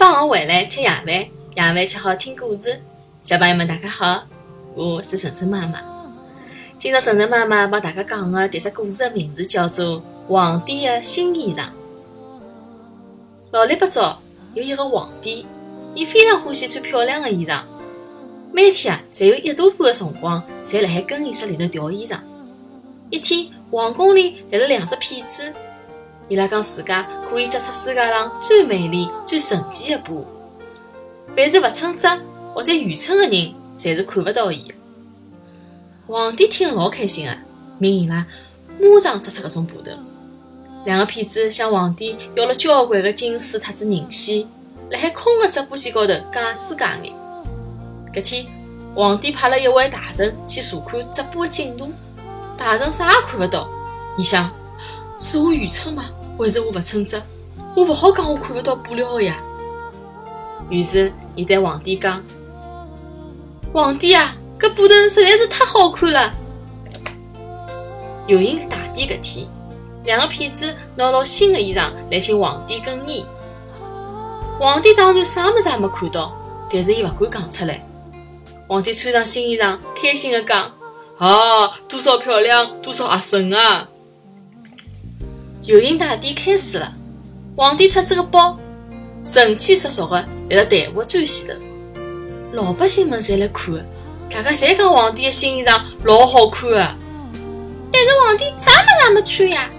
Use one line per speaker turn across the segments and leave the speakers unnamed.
放学回来吃夜饭，夜饭吃好听故事。小朋友们，大家好，我是晨晨妈妈。今朝晨晨妈妈帮大家讲的迭只故事的名字叫做《皇帝的新衣裳》。老里八早有一个皇帝，伊非常欢喜穿漂亮的衣裳，每天啊，侪有一大半的辰光，侪辣海更衣室里头调衣裳。一天，皇宫里来了两只骗子。伊拉讲自家可以织出世界上最美丽、最神奇的布，凡是勿称职或者愚蠢的人，侪是看勿到伊。皇帝听了老开心啊，命伊拉马上织出搿种布头。两个骗子向皇帝要了交关的金丝特子银线，辣海空的织布线高头假枝假眼。搿天，皇帝派了一位大臣去查看织布的进度，大臣啥也看勿到。伊想，是我愚蠢吗？还是我勿称职，我勿好讲我看勿到布料的呀。于是，伊对皇帝讲：“皇帝啊，搿布头实在是太好看了。”有一个大典搿天，两个骗子拿牢新的衣裳来请皇帝更衣。皇帝当然啥物事也没看到，但是伊勿敢讲出来。皇帝穿上新衣裳，开心地讲：“啊，多少漂亮，多少合身啊！”游行大典开始了，皇帝出这个包，神气十足的立在队伍最前头。老百姓们侪来看，大家侪讲皇帝的新衣裳老好看的。但是皇帝啥物事也没穿呀！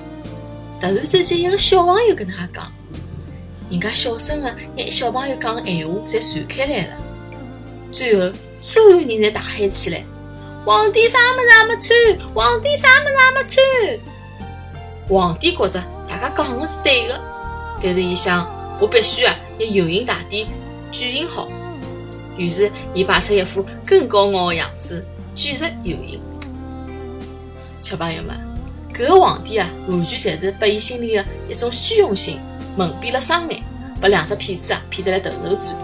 突然之间，一个小朋友跟他讲，人家小声的拿小朋友讲的闲话侪传开来了。最后，所有人侪大喊起来：“皇帝啥物事也没穿！皇帝啥物事也没穿！”皇帝觉着大家讲的是对的，但是伊想，我必须啊，拿游行大典举行好。于是，伊摆出一副更高傲的样子，继续游行。小朋友们，搿个皇帝啊，完全侪是被伊心里的一种虚荣心蒙蔽了双眼，被两只骗子啊骗得来头头转。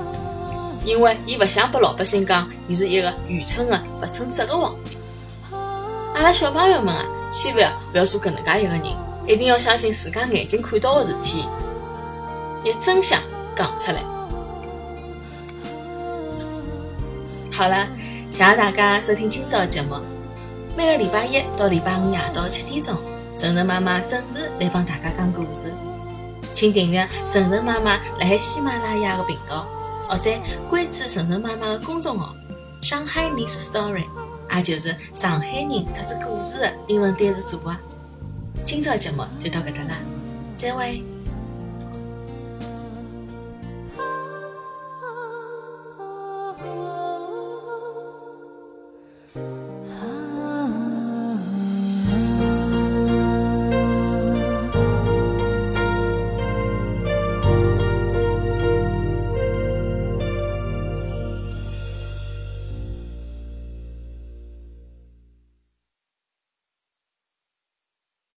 因为伊勿想拨老百姓讲，伊是一个愚蠢的、勿称职的皇帝。阿拉小朋友们啊，千万勿要做搿能介一个人。一定要相信自家眼睛看到的事体，拿真相讲出来。好了，谢谢大家收听今朝的节目。每个礼拜一到礼拜五夜到七点钟，晨晨妈妈准时来帮大家讲故事。请订阅晨晨妈妈辣海喜马拉雅的频道，或者关注晨晨妈妈的公众号“上海 Miss Story”，也就是上海人特子故事的英文单词组合。今朝的节目就到搿搭了，再会。